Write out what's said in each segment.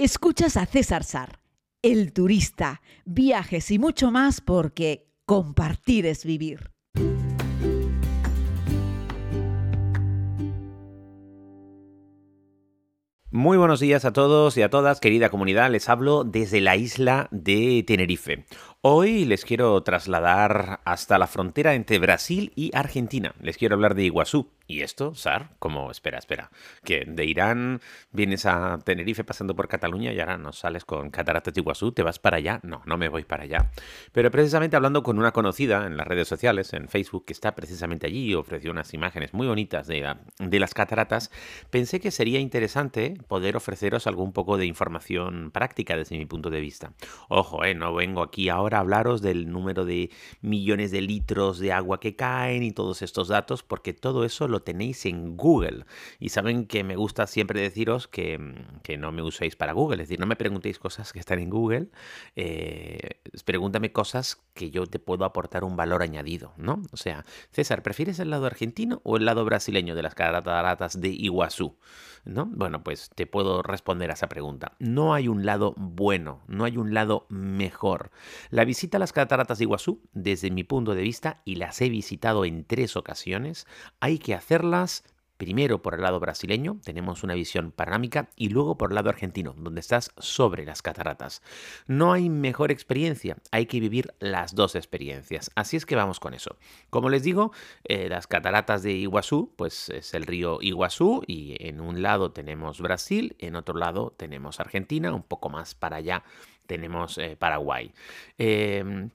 Escuchas a César Sar, el turista, viajes y mucho más porque compartir es vivir. Muy buenos días a todos y a todas, querida comunidad. Les hablo desde la isla de Tenerife. Hoy les quiero trasladar hasta la frontera entre Brasil y Argentina. Les quiero hablar de Iguazú. ¿Y esto, Sar? Como, espera, espera, que de Irán vienes a Tenerife pasando por Cataluña y ahora no sales con Cataratas de Iguazú, te vas para allá. No, no me voy para allá. Pero precisamente hablando con una conocida en las redes sociales, en Facebook, que está precisamente allí y ofreció unas imágenes muy bonitas de, de las cataratas, pensé que sería interesante poder ofreceros algún poco de información práctica desde mi punto de vista. Ojo, eh, no vengo aquí ahora a hablaros del número de millones de litros de agua que caen y todos estos datos, porque todo eso lo tenéis en Google. Y saben que me gusta siempre deciros que, mm, no me uséis para Google. Es decir, no me preguntéis cosas que están en Google. Eh, pregúntame cosas que yo te puedo aportar un valor añadido, ¿no? O sea, César, ¿prefieres el lado argentino o el lado brasileño de las cataratas de Iguazú? ¿No? Bueno, pues te puedo responder a esa pregunta. No hay un lado bueno, no hay un lado mejor. La visita a las cataratas de Iguazú, desde mi punto de vista, y las he visitado en tres ocasiones, hay que hacerlas Primero por el lado brasileño, tenemos una visión panorámica, y luego por el lado argentino, donde estás sobre las cataratas. No hay mejor experiencia, hay que vivir las dos experiencias. Así es que vamos con eso. Como les digo, eh, las cataratas de Iguazú, pues es el río Iguazú, y en un lado tenemos Brasil, en otro lado tenemos Argentina, un poco más para allá tenemos eh, Paraguay. Em,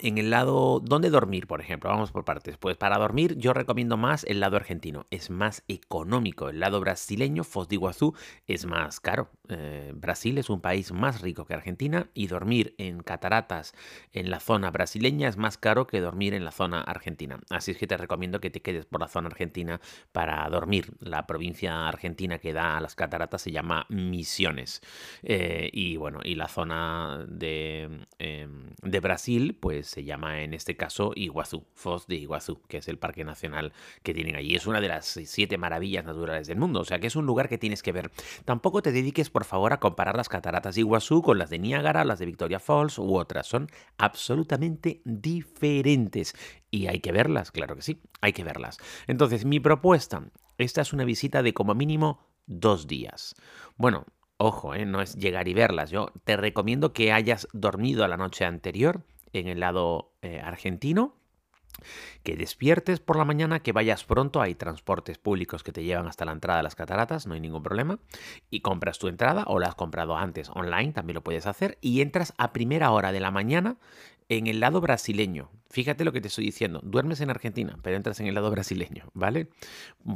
en el lado, ¿dónde dormir, por ejemplo? Vamos por partes. Pues para dormir yo recomiendo más el lado argentino, es más económico. El lado brasileño, Foz de Iguazú, es más caro. Eh, Brasil es un país más rico que Argentina y dormir en cataratas en la zona brasileña es más caro que dormir en la zona argentina. Así es que te recomiendo que te quedes por la zona argentina para dormir. La provincia argentina que da a las cataratas se llama Misiones. Eh, y bueno, y la zona de, em, de Brasil, pues se llama en este caso Iguazú, Foz de Iguazú, que es el parque nacional que tienen allí. Es una de las siete maravillas naturales del mundo, o sea que es un lugar que tienes que ver. Tampoco te dediques, por favor, a comparar las cataratas de Iguazú con las de Niágara, las de Victoria Falls u otras. Son absolutamente diferentes. Y hay que verlas, claro que sí, hay que verlas. Entonces, mi propuesta, esta es una visita de como mínimo dos días. Bueno, ojo, ¿eh? no es llegar y verlas. Yo te recomiendo que hayas dormido la noche anterior en el lado eh, argentino. Que despiertes por la mañana, que vayas pronto, hay transportes públicos que te llevan hasta la entrada de las cataratas, no hay ningún problema, y compras tu entrada o la has comprado antes online, también lo puedes hacer, y entras a primera hora de la mañana en el lado brasileño. Fíjate lo que te estoy diciendo. Duermes en Argentina, pero entras en el lado brasileño, ¿vale?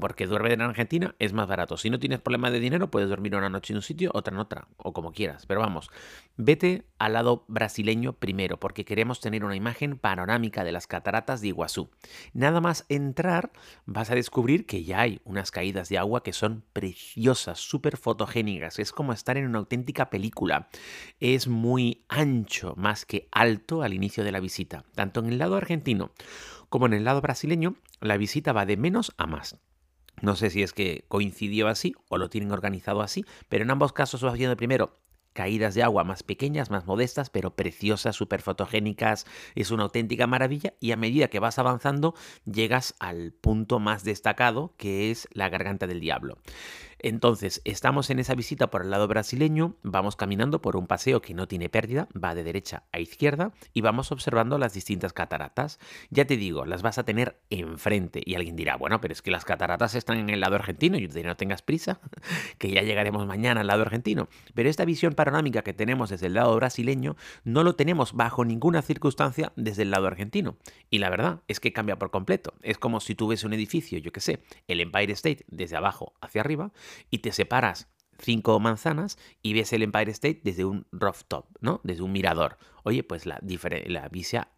Porque duermes en Argentina es más barato. Si no tienes problema de dinero, puedes dormir una noche en un sitio, otra en otra, o como quieras. Pero vamos, vete al lado brasileño primero, porque queremos tener una imagen panorámica de las cataratas de Iguazú. Nada más entrar, vas a descubrir que ya hay unas caídas de agua que son preciosas, súper fotogénicas. Es como estar en una auténtica película. Es muy ancho, más que alto al inicio de la visita, tanto en el lado argentino como en el lado brasileño, la visita va de menos a más. No sé si es que coincidió así o lo tienen organizado así, pero en ambos casos va haciendo primero caídas de agua más pequeñas, más modestas, pero preciosas, súper fotogénicas, es una auténtica maravilla y a medida que vas avanzando llegas al punto más destacado que es la garganta del diablo. Entonces, estamos en esa visita por el lado brasileño, vamos caminando por un paseo que no tiene pérdida, va de derecha a izquierda y vamos observando las distintas cataratas. Ya te digo, las vas a tener enfrente y alguien dirá, bueno, pero es que las cataratas están en el lado argentino, y yo te no tengas prisa, que ya llegaremos mañana al lado argentino. Pero esta visión panorámica que tenemos desde el lado brasileño no lo tenemos bajo ninguna circunstancia desde el lado argentino. Y la verdad es que cambia por completo. Es como si tuviese un edificio, yo que sé, el Empire State desde abajo hacia arriba y te separas cinco manzanas y ves el Empire State desde un rooftop, ¿no? Desde un mirador. Oye, pues la,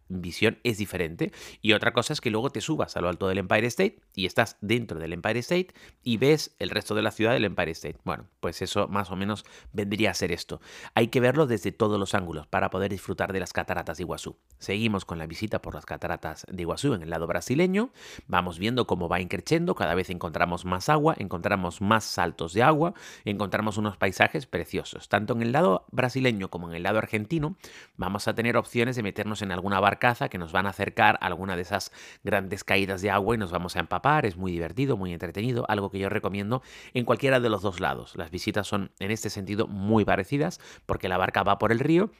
visión es diferente. Y otra cosa es que luego te subas a lo alto del Empire State y estás dentro del Empire State y ves el resto de la ciudad del Empire State. Bueno, pues eso más o menos vendría a ser esto. Hay que verlo desde todos los ángulos para poder disfrutar de las cataratas de Iguazú. Seguimos con la visita por las cataratas de Iguazú en el lado brasileño. Vamos viendo cómo va increciendo, cada vez encontramos más agua, encontramos más saltos de agua, encontramos unos paisajes preciosos. Tanto en el lado brasileño como en el lado argentino vamos a tener opciones de meternos en alguna barcaza que nos van a acercar a alguna de esas grandes caídas de agua y nos vamos a empapar. Es muy divertido, muy entretenido, algo que yo recomiendo en cualquiera de los dos lados. Las visitas son en este sentido muy parecidas porque la barca va por el río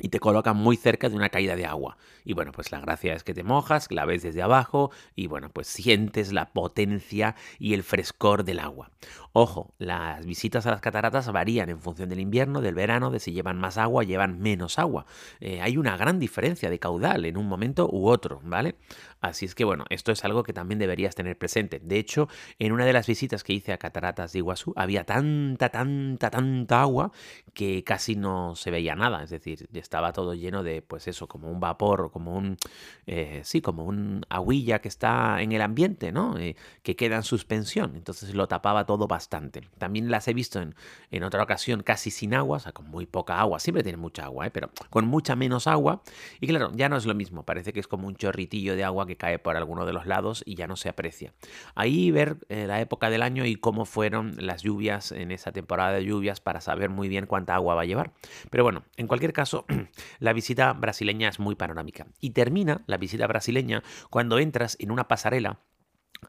y te colocan muy cerca de una caída de agua. Y bueno, pues la gracia es que te mojas, la ves desde abajo y bueno, pues sientes la potencia y el frescor del agua. Ojo, las visitas a las cataratas varían en función del invierno, del verano, de si llevan más agua, llevan menos agua. Eh, hay una gran diferencia de caudal en un momento u otro, ¿vale? Así es que bueno, esto es algo que también deberías tener presente. De hecho, en una de las visitas que hice a cataratas de Iguazú había tanta, tanta, tanta agua que casi no se veía nada. Es decir, estaba todo lleno de, pues eso, como un vapor, como un, eh, sí, como un aguilla que está en el ambiente, ¿no? Eh, que queda en suspensión. Entonces lo tapaba todo bastante. También las he visto en, en otra ocasión casi sin agua, o sea, con muy poca agua. Siempre tiene mucha agua, ¿eh? pero con mucha menos agua. Y claro, ya no es lo mismo. Parece que es como un chorritillo de agua que cae por alguno de los lados y ya no se aprecia. Ahí ver la época del año y cómo fueron las lluvias en esa temporada de lluvias para saber muy bien cuánta agua va a llevar. Pero bueno, en cualquier caso, la visita brasileña es muy panorámica. Y termina la visita brasileña cuando entras en una pasarela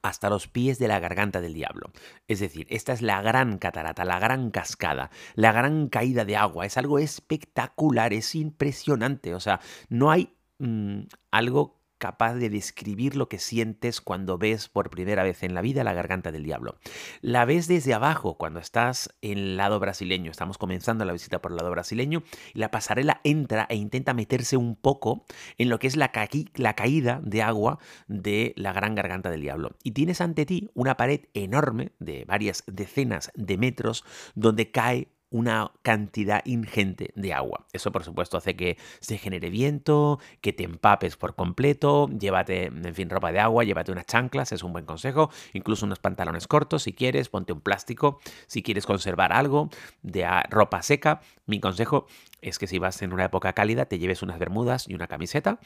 hasta los pies de la garganta del diablo. Es decir, esta es la gran catarata, la gran cascada, la gran caída de agua. Es algo espectacular, es impresionante. O sea, no hay mm, algo capaz de describir lo que sientes cuando ves por primera vez en la vida la garganta del diablo. La ves desde abajo cuando estás en el lado brasileño. Estamos comenzando la visita por el lado brasileño y la pasarela entra e intenta meterse un poco en lo que es la, la caída de agua de la gran garganta del diablo. Y tienes ante ti una pared enorme de varias decenas de metros donde cae una cantidad ingente de agua. Eso por supuesto hace que se genere viento, que te empapes por completo, llévate, en fin, ropa de agua, llévate unas chanclas, es un buen consejo, incluso unos pantalones cortos si quieres, ponte un plástico, si quieres conservar algo de ropa seca, mi consejo es que si vas en una época cálida te lleves unas bermudas y una camiseta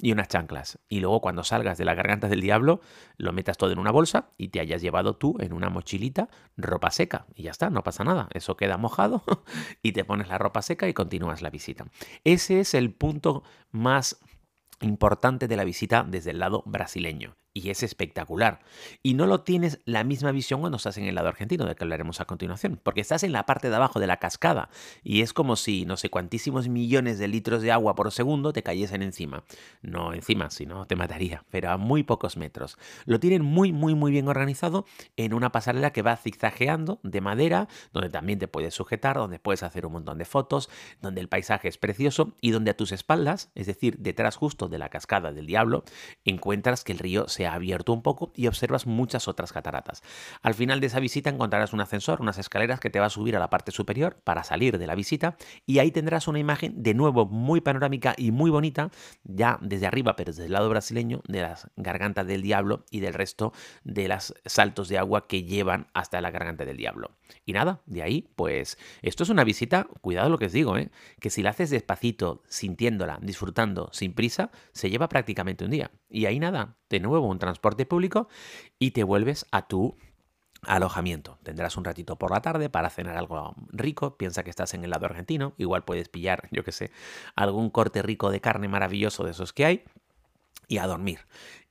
y unas chanclas. Y luego cuando salgas de la garganta del diablo, lo metas todo en una bolsa y te hayas llevado tú en una mochilita ropa seca. Y ya está, no pasa nada. Eso queda mojado y te pones la ropa seca y continúas la visita. Ese es el punto más importante de la visita desde el lado brasileño y es espectacular. Y no lo tienes la misma visión cuando estás en el lado argentino, de que hablaremos a continuación, porque estás en la parte de abajo de la cascada y es como si no sé cuantísimos millones de litros de agua por segundo te cayesen encima. No encima, sino te mataría, pero a muy pocos metros. Lo tienen muy, muy, muy bien organizado en una pasarela que va zigzagueando de madera, donde también te puedes sujetar, donde puedes hacer un montón de fotos, donde el paisaje es precioso y donde a tus espaldas, es decir, detrás justo de la cascada del diablo, encuentras que el río se ha abierto un poco y observas muchas otras cataratas. Al final de esa visita encontrarás un ascensor, unas escaleras que te va a subir a la parte superior para salir de la visita y ahí tendrás una imagen de nuevo muy panorámica y muy bonita, ya desde arriba, pero desde el lado brasileño, de las gargantas del diablo y del resto de los saltos de agua que llevan hasta la garganta del diablo. Y nada, de ahí, pues esto es una visita, cuidado lo que os digo, ¿eh? que si la haces despacito, sintiéndola, disfrutando, sin prisa, se lleva prácticamente un día. Y ahí nada, de nuevo un transporte público y te vuelves a tu alojamiento. Tendrás un ratito por la tarde para cenar algo rico. Piensa que estás en el lado argentino. Igual puedes pillar, yo que sé, algún corte rico de carne maravilloso de esos que hay y a dormir.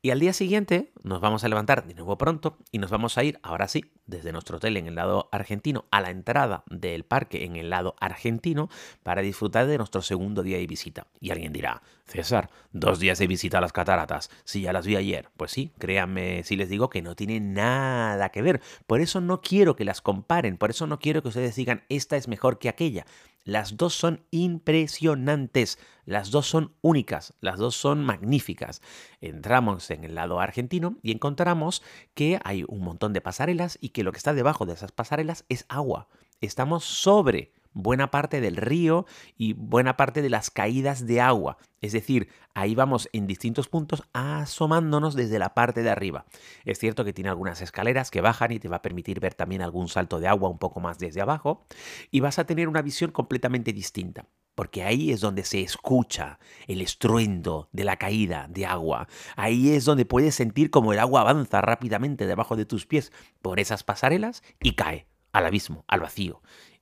Y al día siguiente nos vamos a levantar de nuevo pronto y nos vamos a ir, ahora sí, desde nuestro hotel en el lado argentino a la entrada del parque en el lado argentino para disfrutar de nuestro segundo día de visita. Y alguien dirá, César, dos días de visita a las cataratas, si ya las vi ayer. Pues sí, créanme si les digo que no tiene nada que ver. Por eso no quiero que las comparen, por eso no quiero que ustedes digan, esta es mejor que aquella. Las dos son impresionantes, las dos son únicas, las dos son magníficas. Entramos en el lado argentino y encontramos que hay un montón de pasarelas y que lo que está debajo de esas pasarelas es agua. Estamos sobre buena parte del río y buena parte de las caídas de agua. Es decir, ahí vamos en distintos puntos asomándonos desde la parte de arriba. Es cierto que tiene algunas escaleras que bajan y te va a permitir ver también algún salto de agua un poco más desde abajo y vas a tener una visión completamente distinta porque ahí es donde se escucha el estruendo de la caída de agua. Ahí es donde puedes sentir como el agua avanza rápidamente debajo de tus pies por esas pasarelas y cae al abismo, al vacío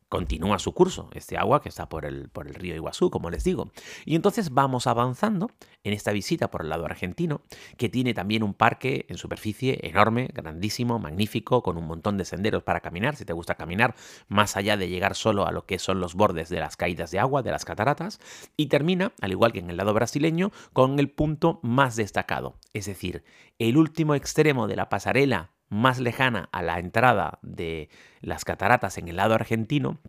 continúa su curso, este agua que está por el, por el río Iguazú, como les digo. Y entonces vamos avanzando en esta visita por el lado argentino, que tiene también un parque en superficie enorme, grandísimo, magnífico, con un montón de senderos para caminar, si te gusta caminar, más allá de llegar solo a lo que son los bordes de las caídas de agua, de las cataratas, y termina, al igual que en el lado brasileño, con el punto más destacado, es decir, el último extremo de la pasarela más lejana a la entrada de las cataratas en el lado argentino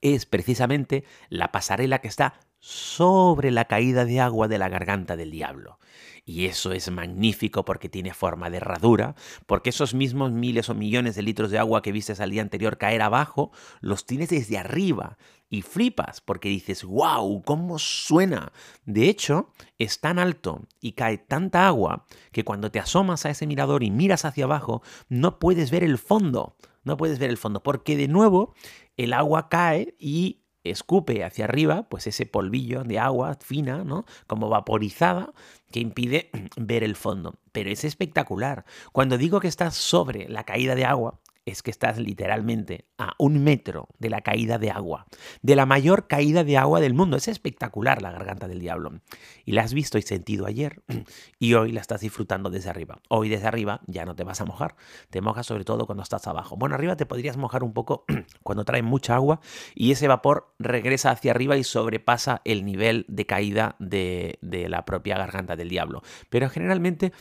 es precisamente la pasarela que está sobre la caída de agua de la garganta del diablo. Y eso es magnífico porque tiene forma de herradura, porque esos mismos miles o millones de litros de agua que viste al día anterior caer abajo, los tienes desde arriba y flipas porque dices, wow, ¿cómo suena? De hecho, es tan alto y cae tanta agua que cuando te asomas a ese mirador y miras hacia abajo, no puedes ver el fondo, no puedes ver el fondo, porque de nuevo el agua cae y escupe hacia arriba, pues ese polvillo de agua fina, ¿no? Como vaporizada, que impide ver el fondo. Pero es espectacular. Cuando digo que estás sobre la caída de agua, es que estás literalmente a un metro de la caída de agua, de la mayor caída de agua del mundo. Es espectacular la garganta del diablo. Y la has visto y sentido ayer y hoy la estás disfrutando desde arriba. Hoy desde arriba ya no te vas a mojar, te mojas sobre todo cuando estás abajo. Bueno, arriba te podrías mojar un poco cuando trae mucha agua y ese vapor regresa hacia arriba y sobrepasa el nivel de caída de, de la propia garganta del diablo. Pero generalmente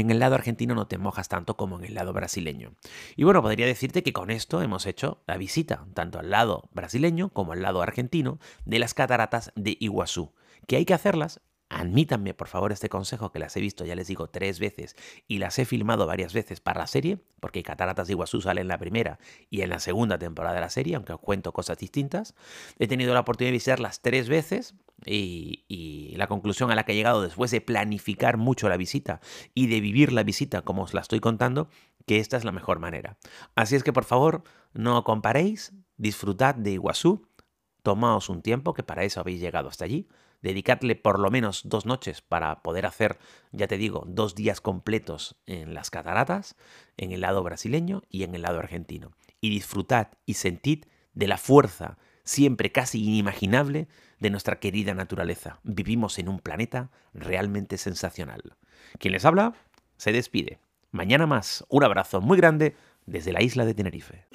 en el lado argentino no te mojas tanto como en el lado brasileño. Y bueno, podría decirte que con esto hemos hecho la visita, tanto al lado brasileño como al lado argentino, de las cataratas de Iguazú. Que hay que hacerlas Admítanme, por favor, este consejo que las he visto, ya les digo, tres veces y las he filmado varias veces para la serie, porque Cataratas de Iguazú sale en la primera y en la segunda temporada de la serie, aunque os cuento cosas distintas. He tenido la oportunidad de visitarlas tres veces y, y, la conclusión a la que he llegado después de planificar mucho la visita y de vivir la visita como os la estoy contando, que esta es la mejor manera. Así es que, por favor, no comparéis, disfrutad de Iguazú, tomaos un tiempo, que para eso habéis llegado hasta allí dedicadle por lo menos dos noches para poder hacer, ya te digo, dos días completos en las cataratas, en el lado brasileño y en el lado argentino. Y disfrutad y sentid de la fuerza siempre casi inimaginable de nuestra querida naturaleza. Vivimos en un planeta realmente sensacional. Quien les habla se despide. Mañana más. Un abrazo muy grande desde la isla de Tenerife.